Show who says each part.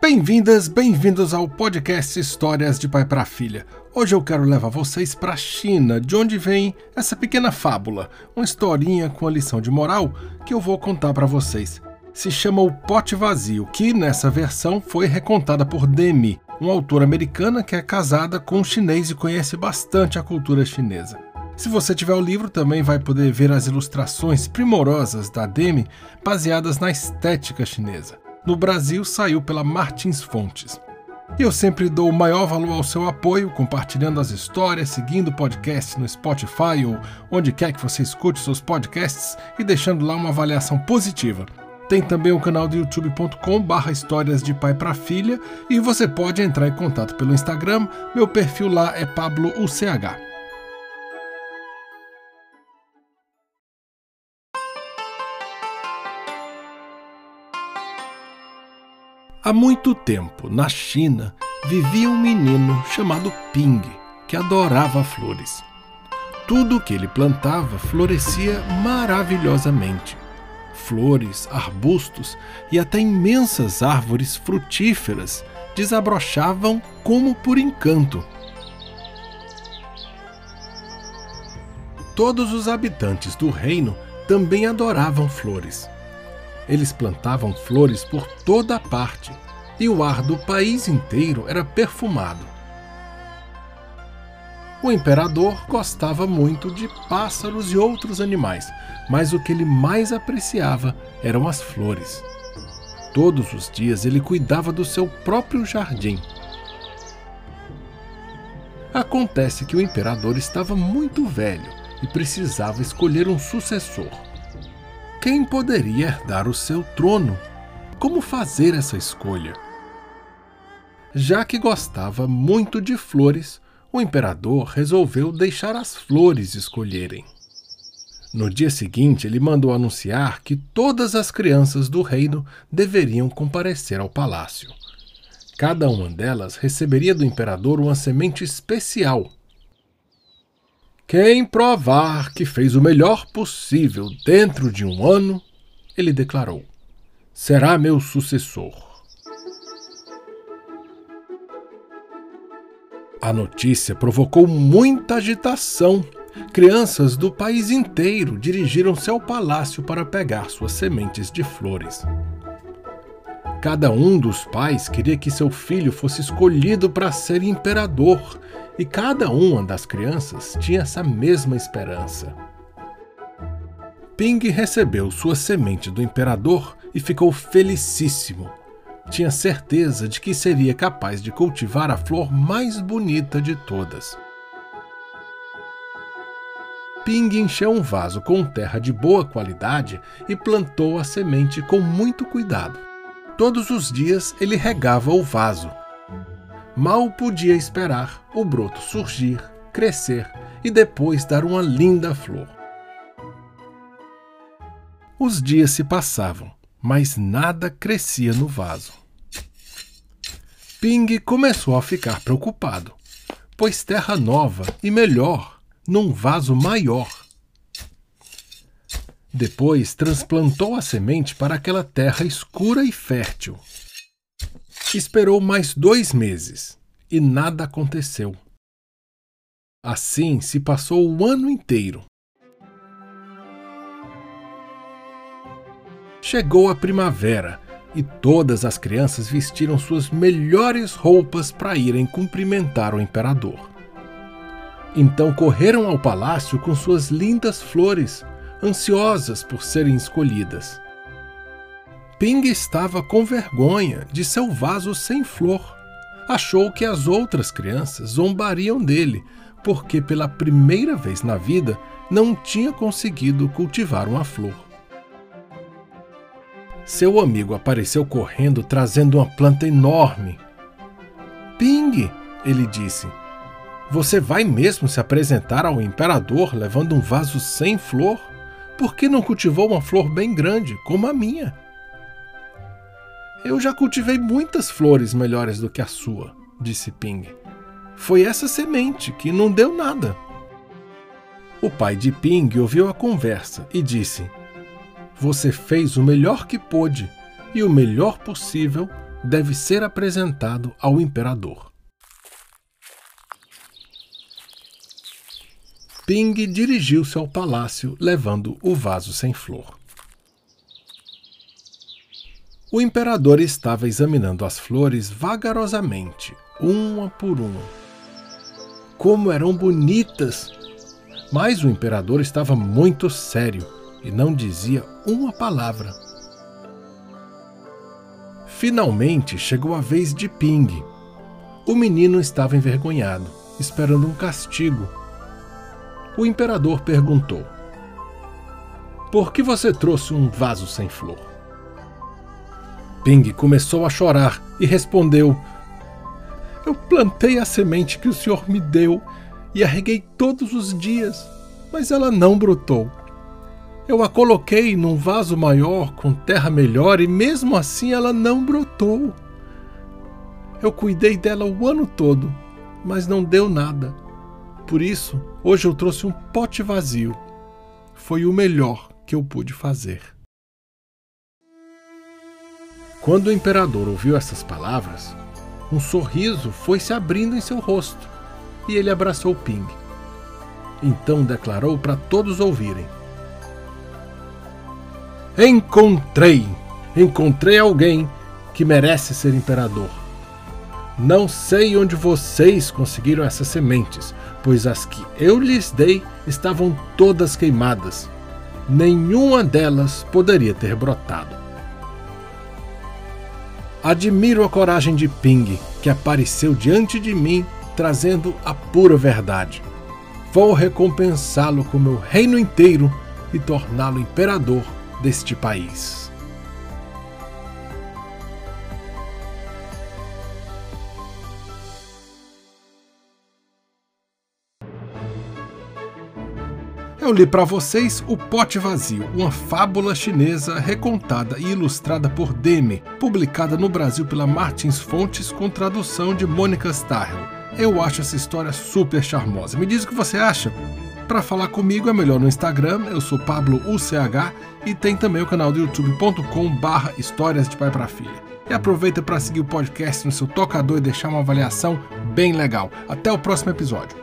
Speaker 1: Bem-vindas, bem-vindos ao podcast Histórias de Pai para Filha. Hoje eu quero levar vocês para a China, de onde vem essa pequena fábula, uma historinha com a lição de moral que eu vou contar para vocês. Se chama O Pote Vazio, que nessa versão foi recontada por Demi, uma autora americana que é casada com um chinês e conhece bastante a cultura chinesa. Se você tiver o livro, também vai poder ver as ilustrações primorosas da Demi, baseadas na estética chinesa. No Brasil, saiu pela Martins Fontes. Eu sempre dou o maior valor ao seu apoio, compartilhando as histórias, seguindo o podcast no Spotify ou onde quer que você escute seus podcasts e deixando lá uma avaliação positiva. Tem também o canal do youtube.com barra histórias de pai para filha e você pode entrar em contato pelo Instagram, meu perfil lá é PabloUCH. Há muito tempo, na China, vivia um menino chamado Ping, que adorava flores. Tudo o que ele plantava florescia maravilhosamente. Flores, arbustos e até imensas árvores frutíferas desabrochavam como por encanto. Todos os habitantes do reino também adoravam flores. Eles plantavam flores por toda a parte e o ar do país inteiro era perfumado. O imperador gostava muito de pássaros e outros animais, mas o que ele mais apreciava eram as flores. Todos os dias ele cuidava do seu próprio jardim. Acontece que o imperador estava muito velho e precisava escolher um sucessor. Quem poderia herdar o seu trono? Como fazer essa escolha? Já que gostava muito de flores, o imperador resolveu deixar as flores escolherem. No dia seguinte, ele mandou anunciar que todas as crianças do reino deveriam comparecer ao palácio. Cada uma delas receberia do imperador uma semente especial quem provar que fez o melhor possível dentro de um ano, ele declarou, será meu sucessor. A notícia provocou muita agitação. Crianças do país inteiro dirigiram-se ao palácio para pegar suas sementes de flores. Cada um dos pais queria que seu filho fosse escolhido para ser imperador, e cada uma das crianças tinha essa mesma esperança. Ping recebeu sua semente do imperador e ficou felicíssimo. Tinha certeza de que seria capaz de cultivar a flor mais bonita de todas. Ping encheu um vaso com terra de boa qualidade e plantou a semente com muito cuidado. Todos os dias ele regava o vaso. Mal podia esperar o broto surgir, crescer e depois dar uma linda flor. Os dias se passavam, mas nada crescia no vaso. Ping começou a ficar preocupado, pois terra nova e melhor, num vaso maior, depois transplantou a semente para aquela terra escura e fértil. Esperou mais dois meses e nada aconteceu. Assim se passou o ano inteiro. Chegou a primavera e todas as crianças vestiram suas melhores roupas para irem cumprimentar o imperador. Então correram ao palácio com suas lindas flores ansiosas por serem escolhidas. Ping estava com vergonha de seu vaso sem flor. Achou que as outras crianças zombariam dele, porque pela primeira vez na vida não tinha conseguido cultivar uma flor. Seu amigo apareceu correndo trazendo uma planta enorme. Ping, ele disse, você vai mesmo se apresentar ao imperador levando um vaso sem flor? Por que não cultivou uma flor bem grande, como a minha? Eu já cultivei muitas flores melhores do que a sua, disse Ping. Foi essa semente que não deu nada. O pai de Ping ouviu a conversa e disse: Você fez o melhor que pôde, e o melhor possível deve ser apresentado ao imperador. Ping dirigiu-se ao palácio levando o vaso sem flor. O imperador estava examinando as flores vagarosamente, uma por uma. Como eram bonitas! Mas o imperador estava muito sério e não dizia uma palavra. Finalmente chegou a vez de Ping. O menino estava envergonhado, esperando um castigo. O imperador perguntou: Por que você trouxe um vaso sem flor? Ping começou a chorar e respondeu: Eu plantei a semente que o senhor me deu e a reguei todos os dias, mas ela não brotou. Eu a coloquei num vaso maior com terra melhor e mesmo assim ela não brotou. Eu cuidei dela o ano todo, mas não deu nada. Por isso, hoje eu trouxe um pote vazio. Foi o melhor que eu pude fazer. Quando o imperador ouviu essas palavras, um sorriso foi se abrindo em seu rosto e ele abraçou Ping. Então declarou para todos ouvirem: Encontrei! Encontrei alguém que merece ser imperador. Não sei onde vocês conseguiram essas sementes, pois as que eu lhes dei estavam todas queimadas. Nenhuma delas poderia ter brotado. Admiro a coragem de Ping, que apareceu diante de mim trazendo a pura verdade. Vou recompensá-lo com meu reino inteiro e torná-lo imperador deste país. Eu li para vocês O Pote Vazio, uma fábula chinesa recontada e ilustrada por Demi, publicada no Brasil pela Martins Fontes com tradução de Mônica Starrell. Eu acho essa história super charmosa. Me diz o que você acha? Para falar comigo é melhor no Instagram, eu sou Pablo UCH e tem também o canal do youtube.com barra Histórias de Pai para Filha. E aproveita para seguir o podcast no seu tocador e deixar uma avaliação bem legal. Até o próximo episódio.